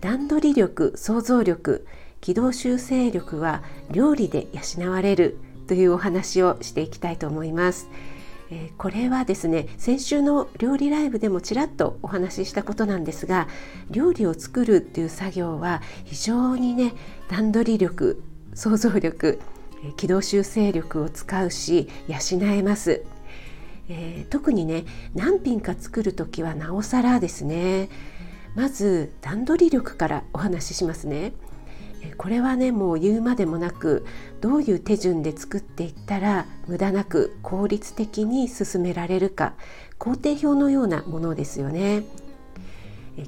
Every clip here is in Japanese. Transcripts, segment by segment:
段取り力想像力軌道修正力は料理で養われるというお話をしていきたいと思います。えー、これはですね先週の料理ライブでもちらっとお話ししたことなんですが料理を作るっていう作業は非常にね段取り力想像力軌道修正力を使うし養えます、えー、特にね何品か作る時はなおさらですねまず段取り力からお話ししますねこれはねもう言うまでもなくどういう手順で作っていったら無駄なく効率的に進められるか工程表のようなものですよね。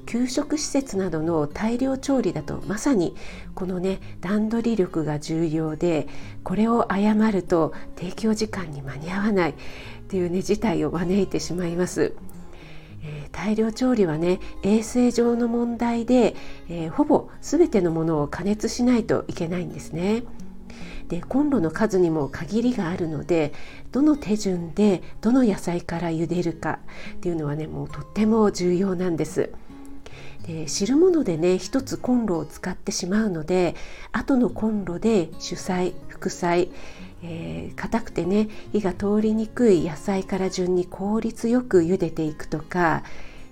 給食施設などの大量調理だとまさにこのね段取り力が重要でこれを誤ると提供時間に間に合わないっていうね事態を招いてしまいます。えー、大量調理はね衛生上の問題で、えー、ほぼ全てのものを加熱しないといけないんですね。でコンロの数にも限りがあるのでどの手順でどの野菜から茹でるかっていうのはねもうとっても重要なんです。で汁物でね一つコンロを使ってしまうので後のコンロで主菜副菜えー、硬くてね火が通りにくい野菜から順に効率よく茹でていくとか、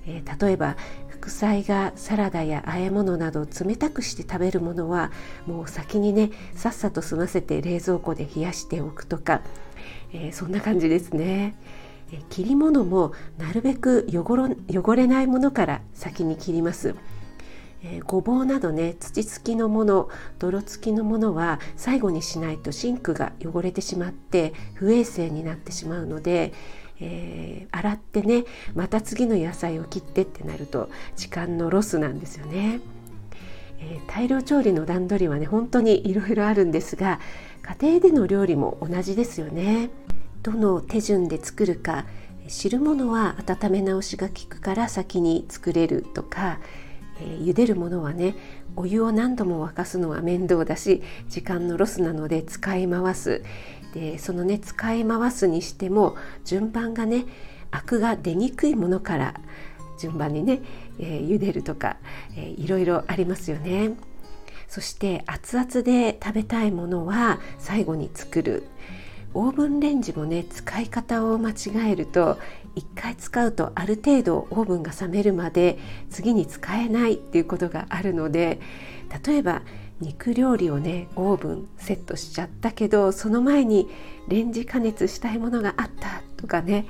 えー、例えば副菜がサラダや和え物など冷たくして食べるものはもう先にねさっさと済ませて冷蔵庫で冷やしておくとか、えー、そんな感じですね。切り物もなるべく汚れないものから先に切ります。えー、ごぼうなどね土付きのもの泥付きのものは最後にしないとシンクが汚れてしまって不衛生になってしまうので、えー、洗ってねまた次の野菜を切ってってなると時間のロスなんですよね。えー、大量調理の段取りはね本当にいろいろあるんですが家庭での料理も同じですよね。どの手順で作るか汁物は温め直しが効くから先に作れるとかえー、茹でるものはねお湯を何度も沸かすのは面倒だし時間のロスなので使い回すでそのね使い回すにしても順番がねアクが出にくいものから順番にね、えー、茹でるとか、えー、いろいろありますよね。そして熱々で食べたいものは最後に作るオーブンレンジもね使い方を間違えると1回使うとある程度オーブンが冷めるまで次に使えないっていうことがあるので例えば肉料理をねオーブンセットしちゃったけどその前にレンジ加熱したいものがあったとかね、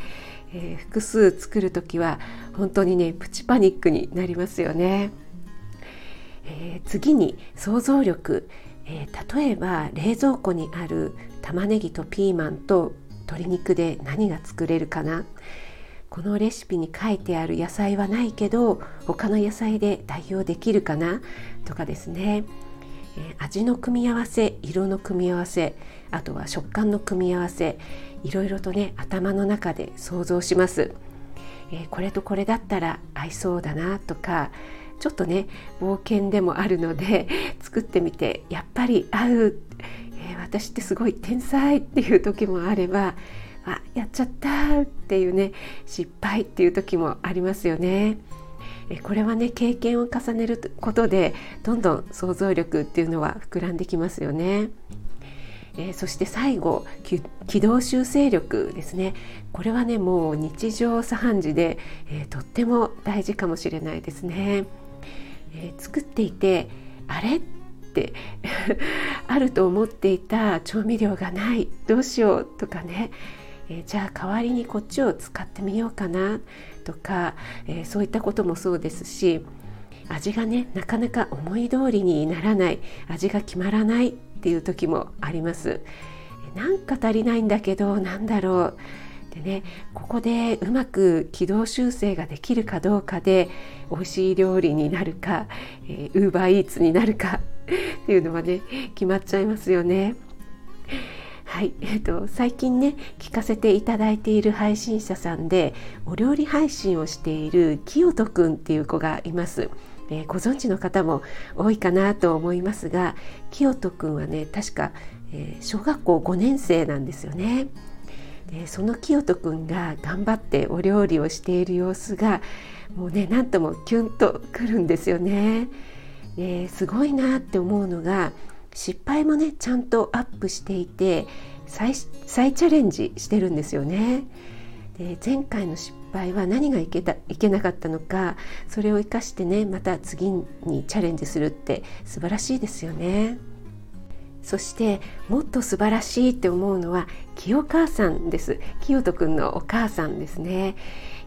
えー、複数作る時は本当にねプチパニックになりますよね。えー、次に想像力、えー、例えば冷蔵庫にある玉ねぎとピーマンと鶏肉で何が作れるかな？このレシピに書いてある野菜はないけど他の野菜で代用できるかな？とかですね、えー、味の組み合わせ色の組み合わせあとは食感の組み合わせいろいろとね頭の中で想像します、えー、これとこれだったら合いそうだなとかちょっとね冒険でもあるので 作ってみてやっぱり合う、えー、私ってすごい天才っていう時もあればあやっちゃったっていうね失敗っていう時もありますよね。これはね経験を重ねることでどんどん想像力っていうのは膨らんできますよね。えー、そして最後軌道修正力ですねこれはねもう日常茶飯事で、えー、とっても大事かもしれないですね。えー、作っていてあれって あると思っていた調味料がないどうしようとかねえー、じゃあ代わりにこっちを使ってみようかなとか、えー、そういったこともそうですし味がねなかなか思い通りにならない味が決まらないっていう時もあります。なんか足りないんだけどなんだろうでねここでうまく軌道修正ができるかどうかで美味しい料理になるかウーバーイーツになるか っていうのはね決まっちゃいますよね。はい、えっと、最近ね聞かせていただいている配信者さんでお料理配信をしているきよとくんっていう子がいます。えー、ご存知の方も多いかなと思いますがきよとくんはね確か、えー、小学校5年生なんですよね。でその清人くんが頑張ってお料理をしている様子がもうねなんともキュンとくるんですよね。ですごいなって思うのが失敗もねちゃんとアップしていて再再チャレンジしてるんですよね。で前回の失敗は何がいけたいけなかったのかそれを生かしてねまた次にチャレンジするって素晴らしいですよね。そしてもっと素晴らしいって思うのは清母さんです清人くんのお母さんですね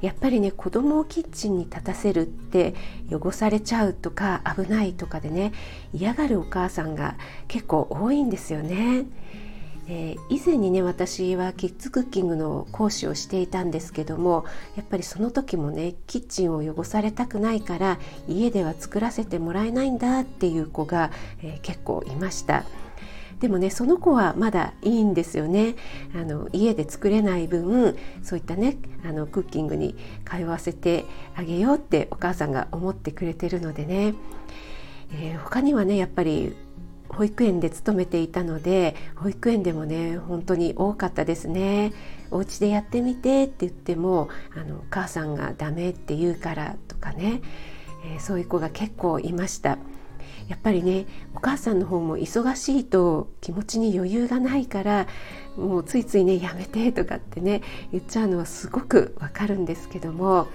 やっぱりね子供をキッチンに立たせるって汚されちゃうとか危ないとかでね嫌がるお母さんが結構多いんですよね。えー、以前にね私はキッズクッキングの講師をしていたんですけどもやっぱりその時もねキッチンを汚されたくないから家では作らせてもらえないんだっていう子が、えー、結構いました。でもねその子はまだいいんですよね。あの家で作れない分そういったねあのクッキングに通わせてあげようってお母さんが思ってくれてるのでね、えー、他にはねやっぱり保育園で勤めていたので保育園でもね本当に多かったですね。お家でやってみてって言ってもあのお母さんがダメって言うからとかね、えー、そういう子が結構いました。やっぱりねお母さんの方も忙しいと気持ちに余裕がないからもうついついねやめてとかってね言っちゃうのはすごくわかるんですけども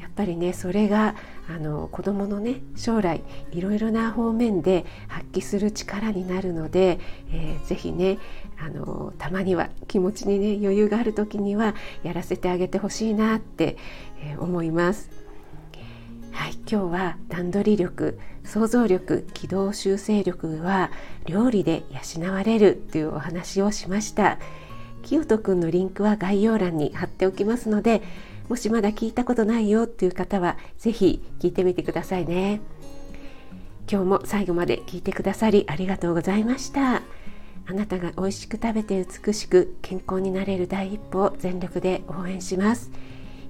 やっぱりねそれがあの子どものね将来いろいろな方面で発揮する力になるので、えー、ぜひねあのたまには気持ちにね余裕がある時にはやらせてあげてほしいなって、え、思います。はい、今日は段取り力想像力機動修正力は料理で養われるというお話をしました。清人くんのリンクは概要欄に貼っておきますのでもしまだ聞いたことないよっていう方は是非聞いてみてくださいね。今日も最後まで聞いてくださりありがとうございました。あなたが美味しく食べて美しく健康になれる第一歩を全力で応援します。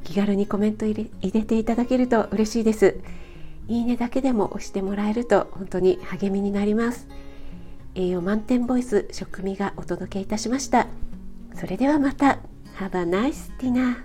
気軽にコメント入れ入れていただけると嬉しいです。いいねだけでも押してもらえると本当に励みになります。栄養満点ボイス食味がお届けいたしました。それではまた。Have a nice dinner